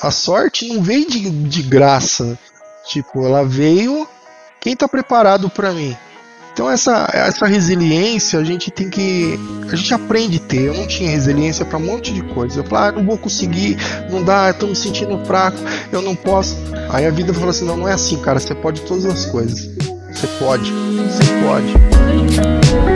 a, sorte não veio de, de graça. Tipo, ela veio quem tá preparado para mim. Então essa, essa resiliência a gente tem que. A gente aprende a ter. Eu não tinha resiliência para um monte de coisa. Eu falava, ah, não vou conseguir, não dá, eu tô me sentindo fraco, eu não posso. Aí a vida falou assim: não, não é assim, cara, você pode todas as coisas. Você pode, você pode.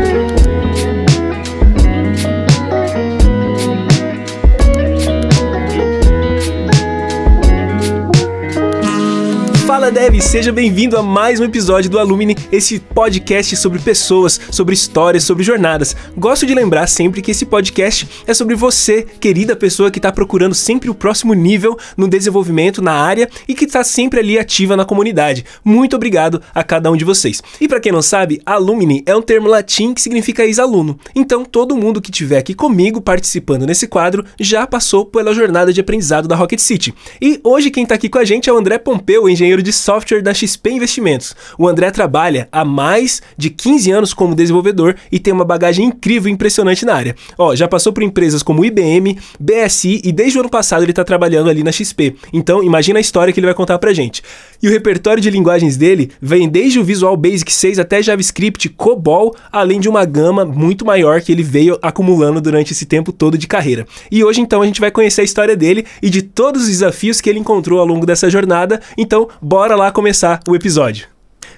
Fala Dev, seja bem-vindo a mais um episódio do Alumni, esse podcast sobre pessoas, sobre histórias, sobre jornadas. Gosto de lembrar sempre que esse podcast é sobre você, querida pessoa que está procurando sempre o próximo nível no desenvolvimento na área e que está sempre ali ativa na comunidade. Muito obrigado a cada um de vocês. E para quem não sabe, Alumni é um termo latim que significa ex-aluno. Então, todo mundo que estiver aqui comigo participando nesse quadro já passou pela jornada de aprendizado da Rocket City. E hoje quem está aqui com a gente é o André Pompeu, engenheiro de software da XP Investimentos. O André trabalha há mais de 15 anos como desenvolvedor e tem uma bagagem incrível e impressionante na área. Ó, já passou por empresas como IBM, BSI e desde o ano passado ele está trabalhando ali na XP. Então, imagina a história que ele vai contar pra gente. E o repertório de linguagens dele vem desde o Visual Basic 6 até JavaScript, COBOL, além de uma gama muito maior que ele veio acumulando durante esse tempo todo de carreira. E hoje então a gente vai conhecer a história dele e de todos os desafios que ele encontrou ao longo dessa jornada. Então, bora lá começar o episódio.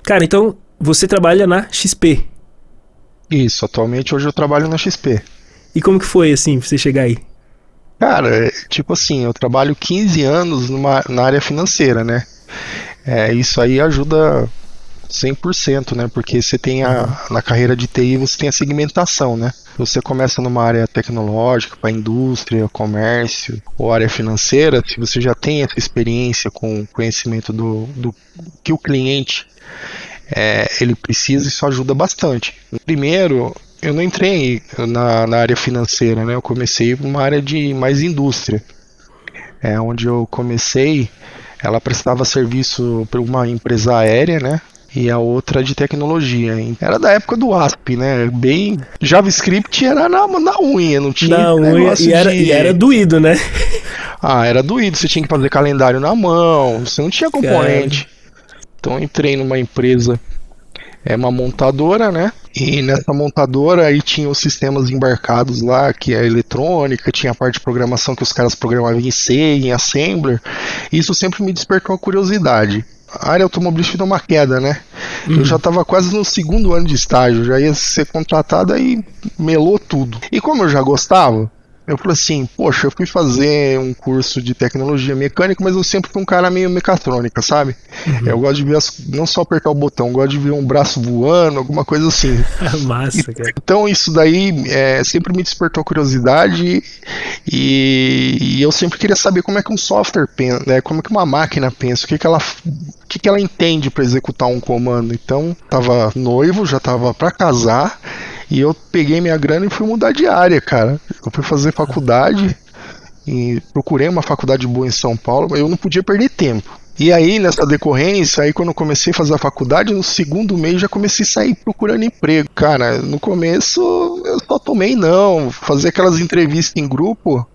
Cara, então você trabalha na XP. Isso, atualmente hoje eu trabalho na XP. E como que foi assim, você chegar aí? Cara, é, tipo assim, eu trabalho 15 anos numa, na área financeira, né? É, isso aí ajuda 100%, né? Porque você tem a, na carreira de TI, você tem a segmentação, né? Você começa numa área tecnológica, para indústria, comércio ou área financeira, se você já tem essa experiência com conhecimento do, do que o cliente é, ele precisa, isso ajuda bastante. Primeiro, eu não entrei na, na área financeira, né? Eu comecei numa área de mais indústria. É onde eu comecei, ela prestava serviço para uma empresa aérea, né? E a outra de tecnologia. Era da época do ASP, né? Bem. JavaScript era na, na unha, não tinha. Na unha e era, de... e era doído, né? Ah, era doído. Você tinha que fazer calendário na mão, você não tinha componente. Cara. Então entrei numa empresa é uma montadora, né? E nessa montadora aí tinha os sistemas embarcados lá, que é eletrônica, tinha a parte de programação que os caras programavam em C, em Assembler. Isso sempre me despertou a curiosidade. A área automobilística deu uma queda, né? Uhum. Eu já estava quase no segundo ano de estágio, já ia ser contratado e melou tudo. E como eu já gostava, eu falei assim, poxa, eu fui fazer um curso de tecnologia mecânica, mas eu sempre fui um cara meio mecatrônica, sabe? Uhum. Eu gosto de ver as, não só apertar o botão, eu gosto de ver um braço voando, alguma coisa assim. Massa, cara. Então isso daí é, sempre me despertou curiosidade e, e, eu sempre queria saber como é que um software pensa, né? como é que uma máquina pensa, o que, que ela o que, que ela entende para executar um comando. Então, tava noivo, já tava para casar e eu peguei minha grana e fui mudar de área, cara. Eu fui fazer faculdade e procurei uma faculdade boa em São Paulo, mas eu não podia perder tempo. E aí, nessa decorrência, aí quando eu comecei a fazer a faculdade, no segundo mês já comecei a sair procurando emprego. Cara, no começo eu só tomei não, fazer aquelas entrevistas em grupo.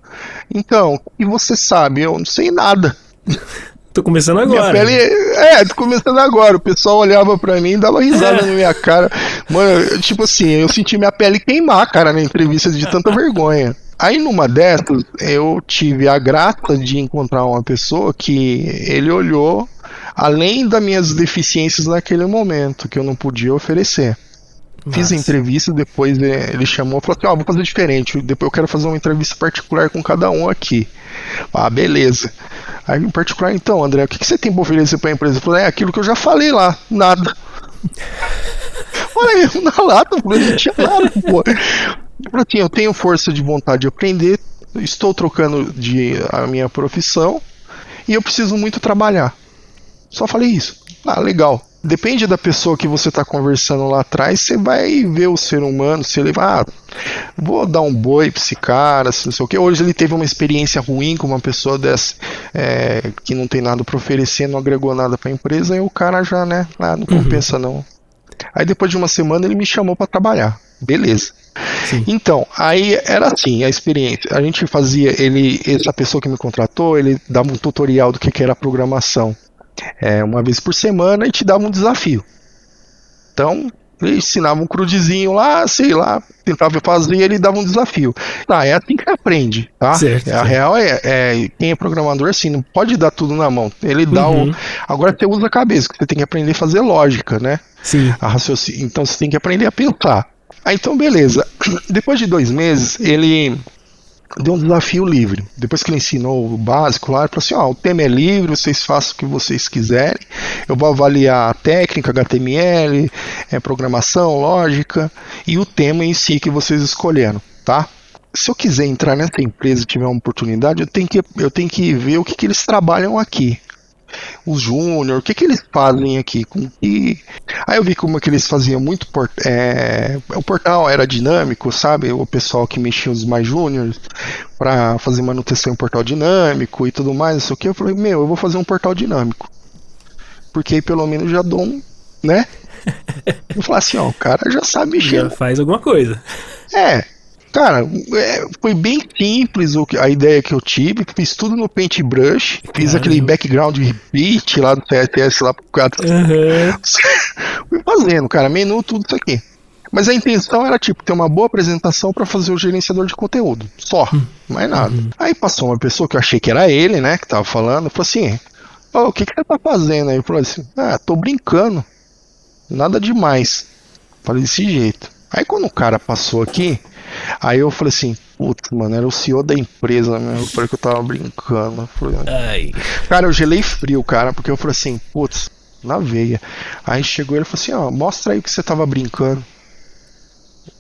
Então, e você sabe, eu não sei nada. Tô começando agora. Minha pele, é, tô começando agora. O pessoal olhava pra mim e dava risada é. na minha cara. Mano, tipo assim, eu senti minha pele queimar, cara, na entrevista de tanta vergonha. Aí numa dessas, eu tive a graça de encontrar uma pessoa que ele olhou além das minhas deficiências naquele momento, que eu não podia oferecer. Nossa. Fiz a entrevista, depois ele chamou e falou assim: Ó, oh, vou fazer diferente. Depois eu quero fazer uma entrevista particular com cada um aqui. Ah, beleza. Aí, em particular, então, André, o que, que você tem para oferecer para a empresa? Eu falei, é aquilo que eu já falei lá, nada. Olha, na lata, eu não tinha nada, pô. Assim, eu tenho força de vontade de aprender, estou trocando de a minha profissão e eu preciso muito trabalhar. Só falei isso. Ah, legal depende da pessoa que você está conversando lá atrás, você vai ver o ser humano, se ele vai, ah, vou dar um boi para esse cara, não sei o que. Hoje ele teve uma experiência ruim com uma pessoa dessa é, que não tem nada para oferecer, não agregou nada para a empresa, e o cara já, né, ah, não uhum. compensa uhum. não. Aí depois de uma semana ele me chamou para trabalhar, beleza. Sim. Então, aí era assim a experiência. A gente fazia, ele, essa pessoa que me contratou, ele dava um tutorial do que, que era programação. É, uma vez por semana e te dava um desafio. Então, ele ensinava um crudezinho lá, sei lá, tentava fazer e ele dava um desafio. Tá, é assim que aprende, tá? Certo, a real é, é, quem é programador assim, não pode dar tudo na mão. Ele dá uhum. o. Agora você usa a cabeça, que você tem que aprender a fazer lógica, né? Sim. A raciocínio. Então você tem que aprender a pensar. Ah, então beleza. Depois de dois meses, ele deu um desafio livre. Depois que ele ensinou o básico lá, ele falou assim: ó, o tema é livre, vocês façam o que vocês quiserem. Eu vou avaliar a técnica, HTML, é, programação, lógica e o tema em si que vocês escolheram, tá? Se eu quiser entrar nessa empresa e tiver uma oportunidade, eu tenho que, eu tenho que ver o que, que eles trabalham aqui os júnior, o que que eles fazem aqui? Com que... Aí eu vi como é que eles faziam muito port... é... o portal era dinâmico, sabe? O pessoal que mexia os mais júniores para fazer manutenção em portal dinâmico e tudo mais, isso aqui eu falei, meu, eu vou fazer um portal dinâmico. Porque aí pelo menos já dou um, né? Vou falar assim, ó, o cara já sabe mexer. Já faz alguma coisa. É, Cara, é, foi bem simples a ideia que eu tive. Fiz tudo no Paintbrush. Fiz Caramba. aquele background repeat lá do CSS lá pro cara. Uhum. Fui fazendo, cara, menu, tudo isso aqui. Mas a intenção era, tipo, ter uma boa apresentação para fazer o gerenciador de conteúdo. Só, hum. mais nada. Uhum. Aí passou uma pessoa que eu achei que era ele, né, que tava falando, falou assim: oh, o que, que você tá fazendo aí? Falei assim: ah, tô brincando. Nada demais. Falei desse jeito. Aí quando o cara passou aqui, Aí eu falei assim, putz, mano, era o CEO da empresa mesmo. Eu falei que eu tava brincando. Eu falei, Ai. Cara, eu gelei frio, cara, porque eu falei assim, putz, na veia. Aí chegou ele e falou assim, ó, mostra aí que você tava brincando.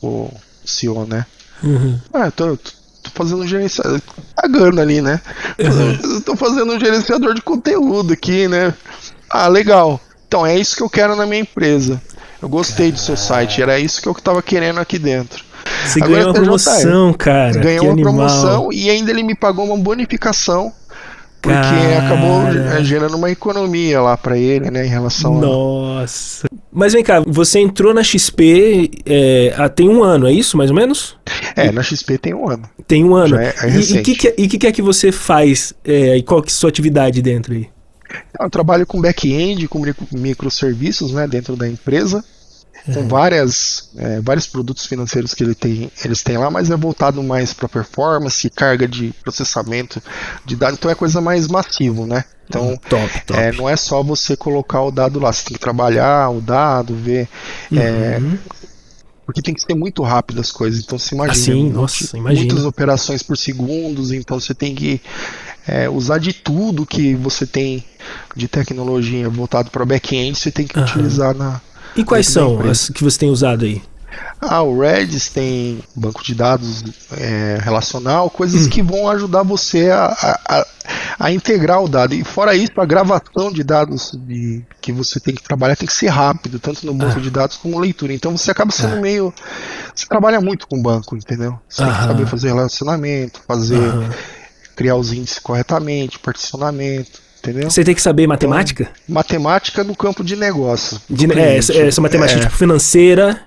O CEO, né? Uhum. Ah, eu tô, tô fazendo um gerenciador. Pagando ali, né? Uhum. Eu tô fazendo um gerenciador de conteúdo aqui, né? Ah, legal. Então é isso que eu quero na minha empresa. Eu gostei do seu site, era isso que eu tava querendo aqui dentro. Você Agora ganhou uma promoção, cara. Ganhou uma animal. promoção e ainda ele me pagou uma bonificação. Porque cara. acabou é, gerando uma economia lá para ele, né, em relação Nossa. A... Mas vem cá, você entrou na XP é, há, tem um ano, é isso, mais ou menos? É, na XP tem um ano. Tem um ano. É, é e o que, e que, que é que você faz? É, e qual que é a sua atividade dentro aí? Eu trabalho com back-end, com microserviços, né, dentro da empresa com é. várias, é, vários produtos financeiros que ele tem, eles têm lá, mas é voltado mais para performance, carga de processamento de dados, então é coisa mais massivo, né? Então, hum, top, top. É, não é só você colocar o dado lá, você tem que trabalhar o dado, ver. É, uhum. Porque tem que ser muito rápido as coisas, então você imagina. Assim, nossa, imagina. Muitas operações por segundos, então você tem que é, usar de tudo que você tem de tecnologia voltado para back-end, você tem que utilizar na, e quais são as que você tem usado aí? Ah, o Redis tem banco de dados é, relacional, coisas hum. que vão ajudar você a, a, a, integrar o dado. E fora isso, a gravação de dados de, que você tem que trabalhar tem que ser rápido, tanto no banco ah. de dados como leitura. Então você acaba sendo ah. meio. Você trabalha muito com banco, entendeu? Você tem que saber fazer relacionamento, fazer. criar os índices corretamente, particionamento entendeu? Você tem que saber matemática? Então, matemática no campo de negócio. De, é, essa, essa matemática é. tipo, financeira.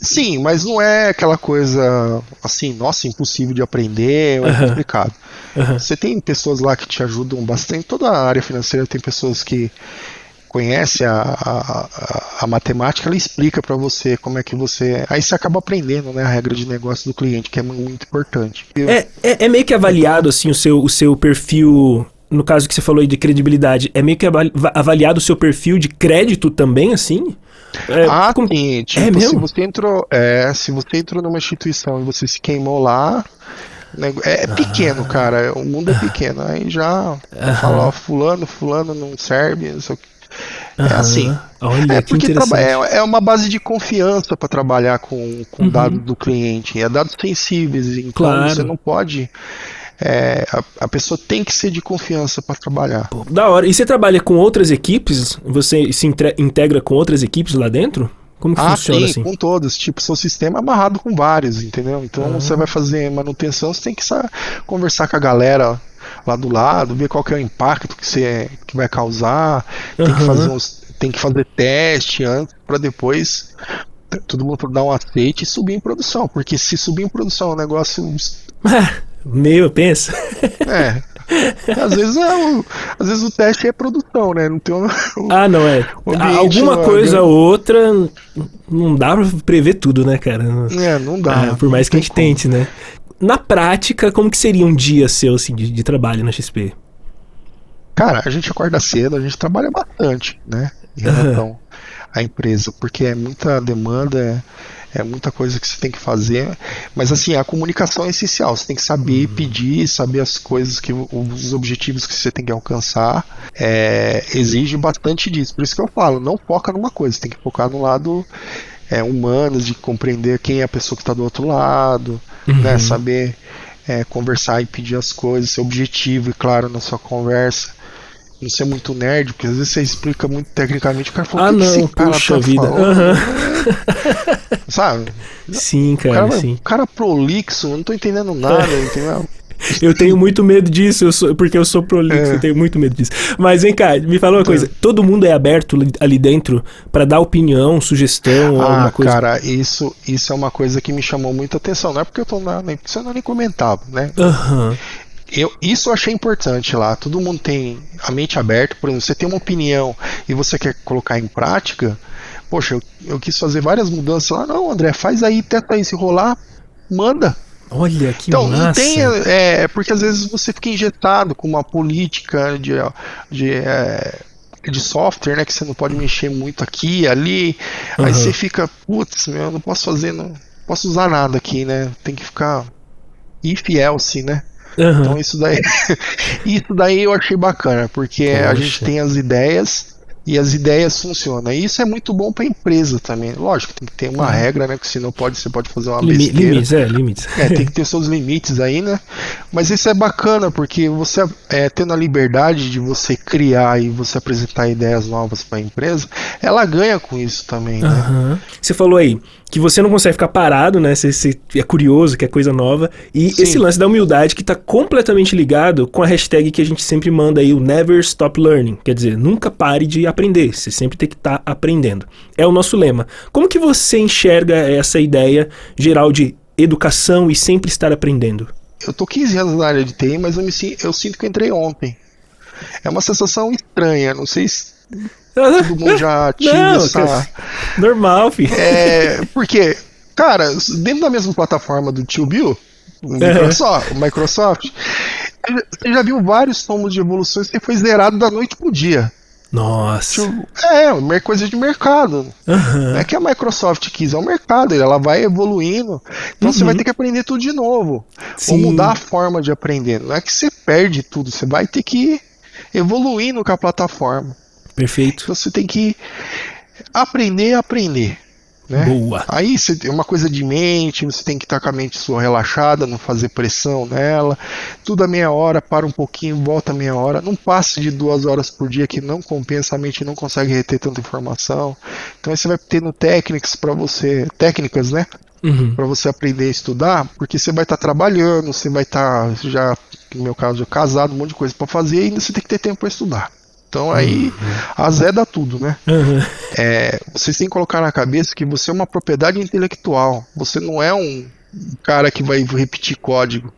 Sim, mas não é aquela coisa assim, nossa, impossível de aprender, é uhum. complicado. Uhum. Você tem pessoas lá que te ajudam bastante. Toda a área financeira tem pessoas que conhecem a, a, a, a matemática, ela explica para você como é que você. Aí você acaba aprendendo né, a regra de negócio do cliente, que é muito importante. É, é, é meio que avaliado assim o seu, o seu perfil no caso que você falou aí de credibilidade, é meio que avaliado o seu perfil de crédito também, assim? É, ah, como... sim. Tipo, é mesmo? se você entrou, é, se você entrou numa instituição e você se queimou lá, é, é pequeno, ah. cara. O mundo é pequeno. Aí já ah. fala, ó, fulano, fulano não serve, isso aqui. É assim. Olha, é porque é, é uma base de confiança para trabalhar com, com uhum. dados do cliente. É dados sensíveis, então claro. você não pode é, a, a, pessoa tem que ser de confiança para trabalhar. Pô, da hora. E você trabalha com outras equipes? Você se integra com outras equipes lá dentro? Como que ah, funciona sim, assim? com todas. Tipo, seu sistema é amarrado com vários, entendeu? Então uhum. você vai fazer manutenção, você tem que conversar com a galera lá do lado, ver qual que é o impacto que você que vai causar, uhum. tem que fazer uns, tem que fazer teste antes para depois todo mundo dar um aceite e subir em produção, porque se subir em produção é um negócio. Meu, pensa. É. Às vezes, é o, às vezes o teste é produção, né? Não tem um, Ah, não é. Alguma coisa ou outra não dá pra prever tudo, né, cara? É, não dá. É, por mais que a gente como. tente, né? Na prática, como que seria um dia seu assim, de, de trabalho na XP? Cara, a gente acorda cedo, a gente trabalha bastante, né? Em relação uhum. à empresa, porque é muita demanda, é, é, muita coisa que você tem que fazer. Mas assim, a comunicação é essencial. Você tem que saber uhum. pedir, saber as coisas que os objetivos que você tem que alcançar. É, exige bastante disso. Por isso que eu falo, não foca numa coisa, você tem que focar no lado é, humano, de compreender quem é a pessoa que está do outro lado, uhum. né? Saber é, conversar e pedir as coisas, ser objetivo e claro na sua conversa não ser muito nerd, porque às vezes você explica muito tecnicamente, o cara fala, ah, não, esse cara puxa tá vida. Uhum. Sabe? Sim, cara, o cara, sim. O cara prolixo, eu não tô entendendo nada, entendeu? Eu tenho muito medo disso, eu sou, porque eu sou prolixo, é. eu tenho muito medo disso. Mas vem cá, me fala uma coisa: é. todo mundo é aberto ali dentro para dar opinião, sugestão, ah, alguma coisa? Cara, isso, isso é uma coisa que me chamou muita atenção. Não é porque eu tô na. Nem, você não nem comentava, né? Uhum eu, isso eu achei importante lá. Todo mundo tem a mente aberta. Por exemplo, você tem uma opinião e você quer colocar em prática. Poxa, eu, eu quis fazer várias mudanças lá. Não, André, faz aí, tenta aí, se rolar, manda. Olha que então, massa. Não tem, é, é, porque às vezes você fica injetado com uma política de, de, é, de software, né? Que você não pode mexer muito aqui ali. Uhum. Aí você fica, putz, meu, não posso fazer, não posso usar nada aqui, né? Tem que ficar if else, né? Uhum. Então isso daí, isso daí eu achei bacana, porque Poxa. a gente tem as ideias e as ideias funcionam. E isso é muito bom para a empresa também. Lógico, tem que ter uma uhum. regra, né? Que senão pode, você pode fazer uma Limi besteira. Limites, é, limites. É, tem que ter seus limites aí, né? Mas isso é bacana, porque você é, tendo a liberdade de você criar e você apresentar ideias novas para a empresa, ela ganha com isso também, né? Uhum. Você falou aí, que você não consegue ficar parado, né? Você, você é curioso, que é coisa nova. E Sim. esse lance da humildade que está completamente ligado com a hashtag que a gente sempre manda aí, o Never Stop Learning. Quer dizer, nunca pare de aprender. Você sempre tem que estar tá aprendendo. É o nosso lema. Como que você enxerga essa ideia geral de educação e sempre estar aprendendo? Eu tô 15 anos na área de TI, mas eu, me, eu sinto que eu entrei ontem. É uma sensação estranha. Não sei se Todo mundo já tinha Não, essa. Normal, filho. É, porque, cara, dentro da mesma plataforma do Tio Bill, Microsoft, o Microsoft você já viu vários tomos de evoluções que foi zerado da noite pro dia. Nossa. É, coisa de mercado. Uhum. Não é que a Microsoft quis, é o mercado, ela vai evoluindo. Então uhum. você vai ter que aprender tudo de novo. Sim. Ou mudar a forma de aprender. Não é que você perde tudo, você vai ter que ir evoluindo com a plataforma. Perfeito. Você tem que aprender a aprender. Né? Boa. Aí você tem uma coisa de mente, você tem que estar com a mente sua relaxada, não fazer pressão nela. Tudo a meia hora, para um pouquinho, volta a meia hora. Não passe de duas horas por dia que não compensa, a mente não consegue reter tanta informação. Então aí você vai tendo técnicas para você, técnicas, né? Uhum. Para você aprender a estudar, porque você vai estar tá trabalhando, você vai estar tá já, no meu caso, casado, um monte de coisa para fazer, e ainda você tem que ter tempo para estudar. Então aí uhum. azeda tudo, né? Uhum. É, vocês têm que colocar na cabeça que você é uma propriedade intelectual. Você não é um cara que vai repetir código.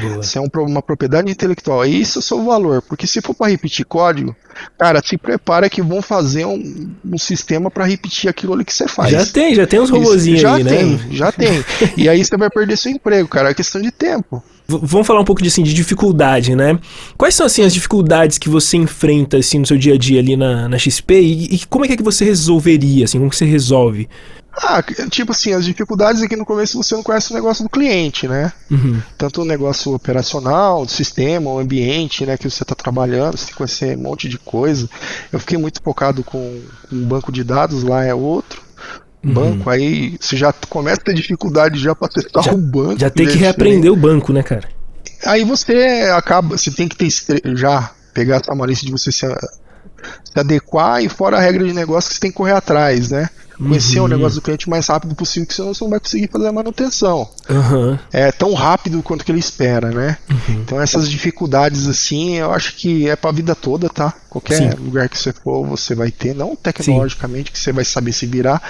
Boa. Você é um, uma propriedade intelectual. E isso é o seu valor. Porque se for para repetir código, cara, se prepara que vão fazer um, um sistema para repetir aquilo ali que você faz. Já tem, já tem uns robozinhos aí, tem, né? Já tem, E aí você vai perder seu emprego, cara. É questão de tempo. Vamos falar um pouco de, assim, de dificuldade, né? Quais são assim as dificuldades que você enfrenta assim no seu dia a dia ali na, na XP e, e como é que, é que você resolveria, assim, como que você resolve? Ah, tipo assim, as dificuldades é que no começo você não conhece o negócio do cliente, né? Uhum. Tanto o negócio operacional, do sistema, o ambiente, né, que você está trabalhando, você tem que conhecer um monte de coisa. Eu fiquei muito focado com, com um banco de dados, lá é outro. Uhum. Banco, aí você já começa a ter dificuldade já para testar o banco. Já tem que reaprender o banco, né, cara? Aí você acaba, você tem que ter já pegar essa malícia de você se, se adequar e fora a regra de negócio que você tem que correr atrás, né? conhecer uhum. o negócio do cliente o mais rápido possível, que senão você não vai conseguir fazer a manutenção. Uhum. É tão rápido quanto que ele espera, né? Uhum. Então essas dificuldades assim, eu acho que é para a vida toda, tá? Qualquer Sim. lugar que você for, você vai ter, não tecnologicamente Sim. que você vai saber se virar.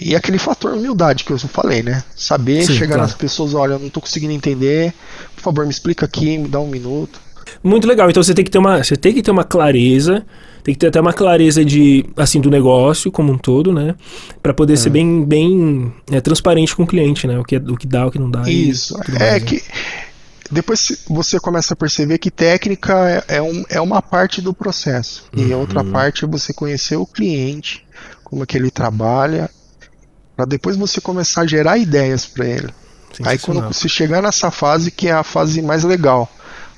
E aquele fator humildade que eu falei, né? Saber Sim, chegar claro. nas pessoas, olha, eu não tô conseguindo entender, por favor, me explica aqui, me dá um minuto. Muito legal. Então você tem que ter uma, você tem que ter uma clareza, tem que ter até uma clareza de assim do negócio como um todo, né? Para poder é. ser bem bem é, transparente com o cliente, né? O que é, o que dá, o que não dá. Isso. é mais, que né? depois você começa a perceber que técnica é, é, um, é uma parte do processo uhum. e a outra uhum. parte é você conhecer o cliente, como é que ele trabalha para depois você começar a gerar ideias para ele. Aí quando você chegar nessa fase que é a fase mais legal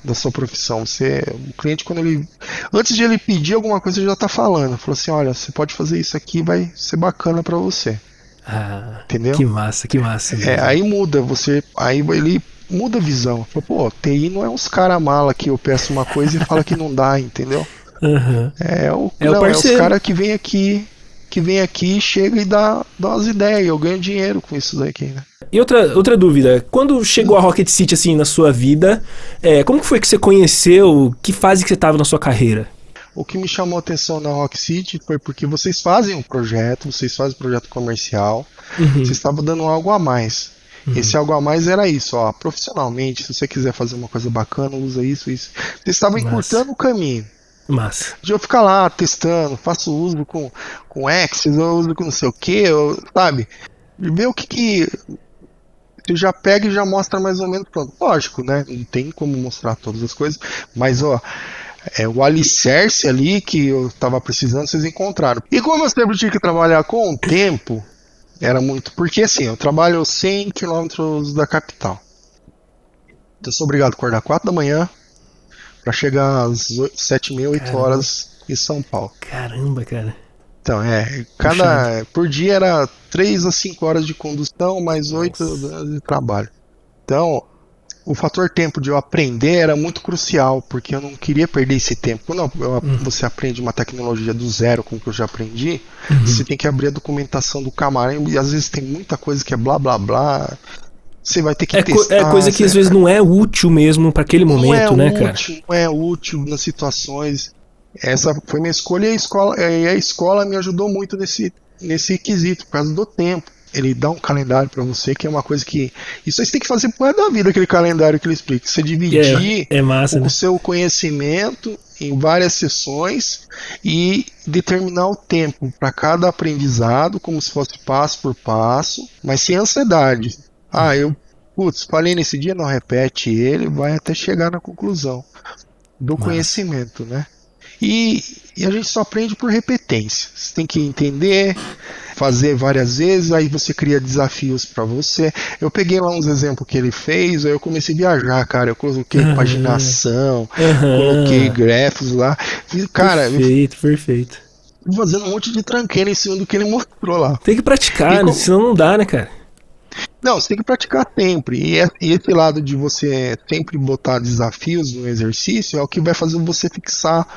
da sua profissão, você, o cliente quando ele antes de ele pedir alguma coisa ele já está falando, falou assim, olha, você pode fazer isso aqui, vai ser bacana para você. Ah, Entendeu? Que massa, que massa. É, aí muda, você aí ele muda a visão. Pô, TI não é uns cara mala que eu peço uma coisa e fala que não dá, entendeu? Uhum. É o, é, não, o é os caras que vem aqui que vem aqui, chega e dá, dá umas ideias. Eu ganho dinheiro com isso daqui, né? E outra, outra dúvida, quando chegou a Rocket City assim na sua vida, é, como foi que você conheceu? Que fase que você estava na sua carreira? O que me chamou a atenção na Rock City foi porque vocês fazem um projeto, vocês fazem um projeto comercial, uhum. vocês estavam dando algo a mais. Uhum. Esse algo a mais era isso, ó, profissionalmente, se você quiser fazer uma coisa bacana, usa isso, isso. Vocês estavam encurtando o caminho. Massa. De eu ficar lá testando, faço uso com, com Access, eu uso com não sei o que, sabe? Ver o que que. Você já pega e já mostra mais ou menos pronto. Lógico, né? Não tem como mostrar todas as coisas, mas ó. É, o alicerce ali que eu estava precisando, vocês encontraram. E como eu sempre tinha que trabalhar com o tempo, era muito. Porque assim, eu trabalho 100 km da capital. Então eu sou obrigado a acordar 4 da manhã, para chegar às 7 mil, 8 horas em São Paulo. Caramba, cara. Então, é, cada por dia era 3 a 5 horas de condução, mais 8 horas de trabalho. Então, o fator tempo de eu aprender era muito crucial, porque eu não queria perder esse tempo. Quando eu, uhum. você aprende uma tecnologia do zero, como que eu já aprendi, uhum. você tem que abrir a documentação do camarão e às vezes tem muita coisa que é blá blá blá. Você vai ter que é testar. é coisa que às vezes não é útil mesmo para aquele momento, né, útil, cara? Não é útil nas situações. Essa foi minha escolha e a escola, e a escola me ajudou muito nesse, nesse quesito, por causa do tempo. Ele dá um calendário para você, que é uma coisa que. Isso aí você tem que fazer por da vida, aquele calendário que ele explica. Você dividir é, é massa, o né? seu conhecimento em várias sessões e determinar o tempo para cada aprendizado, como se fosse passo por passo, mas sem ansiedade. Ah, eu, putz, falei nesse dia, não repete ele, vai até chegar na conclusão do Mas... conhecimento, né? E, e, a gente só aprende por repetência. Você tem que entender, fazer várias vezes, aí você cria desafios para você. Eu peguei lá uns exemplos que ele fez, aí eu comecei a viajar, cara. Eu coloquei uhum. paginação, uhum. coloquei grafos lá. cara, perfeito, perfeito. Fazendo um monte de tranqueira em cima do que ele mostrou lá. Tem que praticar, né? senão não dá, né, cara? Não, você tem que praticar sempre. E, esse lado de você sempre botar desafios no exercício é o que vai fazer você fixar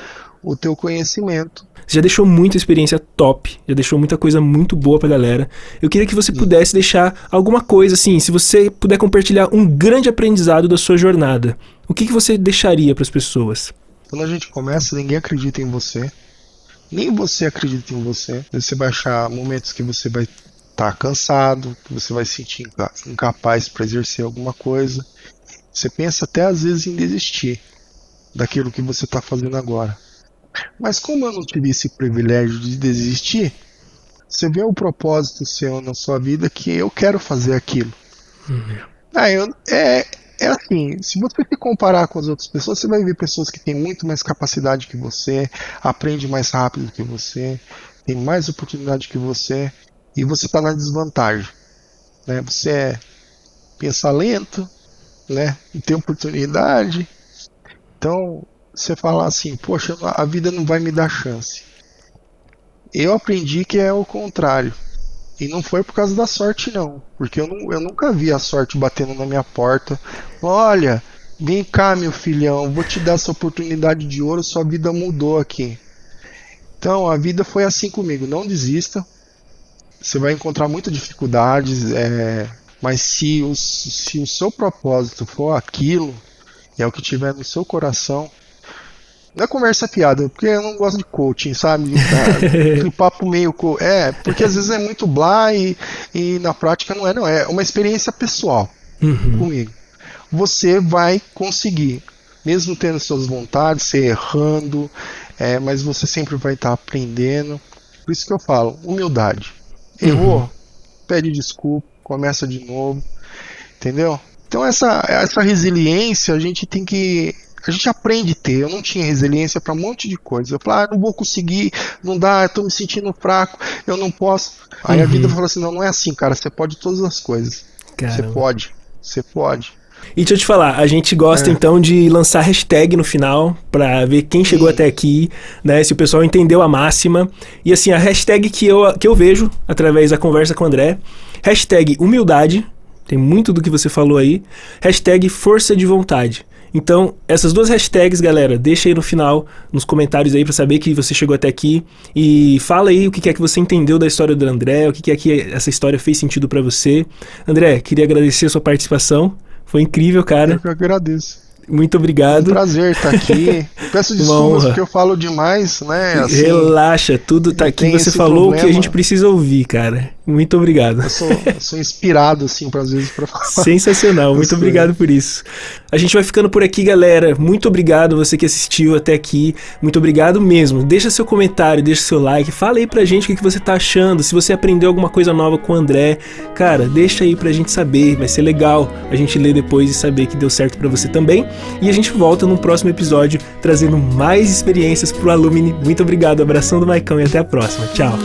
o teu conhecimento. Você já deixou muita experiência top, já deixou muita coisa muito boa pra galera. Eu queria que você pudesse deixar alguma coisa assim, se você puder compartilhar um grande aprendizado da sua jornada. O que, que você deixaria para as pessoas? Quando a gente começa, ninguém acredita em você. Nem você acredita em você. Você vai achar momentos que você vai tá cansado, que você vai se sentir incapaz para exercer alguma coisa. Você pensa até às vezes em desistir daquilo que você está fazendo agora. Mas como eu não tive esse privilégio de desistir, você vê o propósito seu na sua vida que eu quero fazer aquilo. Uhum. Ah, eu, é, é assim, se você se comparar com as outras pessoas, você vai ver pessoas que têm muito mais capacidade que você, aprende mais rápido que você, tem mais oportunidade que você, e você está na desvantagem. Né? Você é, pensa lento, né? não tem oportunidade. Então, você fala assim, poxa, a vida não vai me dar chance. Eu aprendi que é o contrário. E não foi por causa da sorte, não. Porque eu, não, eu nunca vi a sorte batendo na minha porta. Olha, vem cá, meu filhão, vou te dar essa oportunidade de ouro, sua vida mudou aqui. Então, a vida foi assim comigo. Não desista, você vai encontrar muitas dificuldades, é, mas se o, se o seu propósito for aquilo, é o que tiver no seu coração, Não é conversa piada, porque eu não gosto de coaching, sabe? Aquele papo meio. Co... É, porque às vezes é muito blá e, e na prática não é, não. É uma experiência pessoal uhum. comigo. Você vai conseguir, mesmo tendo suas vontades, você errando, é, mas você sempre vai estar aprendendo. Por isso que eu falo, humildade. Errou, uhum. pede desculpa, começa de novo, entendeu? Então essa, essa resiliência a gente tem que a gente aprende a ter. Eu não tinha resiliência para um monte de coisa. Eu falava, ah, não vou conseguir, não dá, eu tô me sentindo fraco, eu não posso. Aí uhum. a vida falou assim: não, não é assim, cara, você pode todas as coisas. Caramba. Você pode, você pode. E deixa eu te falar, a gente gosta é. então de lançar hashtag no final para ver quem chegou Sim. até aqui, né? Se o pessoal entendeu a máxima. E assim, a hashtag que eu, que eu vejo através da conversa com o André, hashtag humildade, tem muito do que você falou aí, hashtag força de vontade. Então, essas duas hashtags, galera, deixa aí no final, nos comentários aí para saber que você chegou até aqui e fala aí o que é que você entendeu da história do André, o que é que essa história fez sentido para você. André, queria agradecer a sua participação. Foi incrível, cara. Eu que agradeço. Muito obrigado. É um prazer estar aqui. Peço desculpas porque eu falo demais, né? Assim, Relaxa, tudo tá aqui. Você falou problema. o que a gente precisa ouvir, cara. Muito obrigado. Eu sou, eu sou inspirado, assim, às vezes para falar. Sensacional, muito obrigado por isso. A gente vai ficando por aqui, galera. Muito obrigado você que assistiu até aqui. Muito obrigado mesmo. Deixa seu comentário, deixa seu like. Fala aí pra gente o que você tá achando. Se você aprendeu alguma coisa nova com o André, cara, deixa aí pra gente saber. Vai ser legal a gente ler depois e saber que deu certo para você também. E a gente volta no próximo episódio trazendo mais experiências pro Alumni. Muito obrigado, abração do Maicão e até a próxima. Tchau.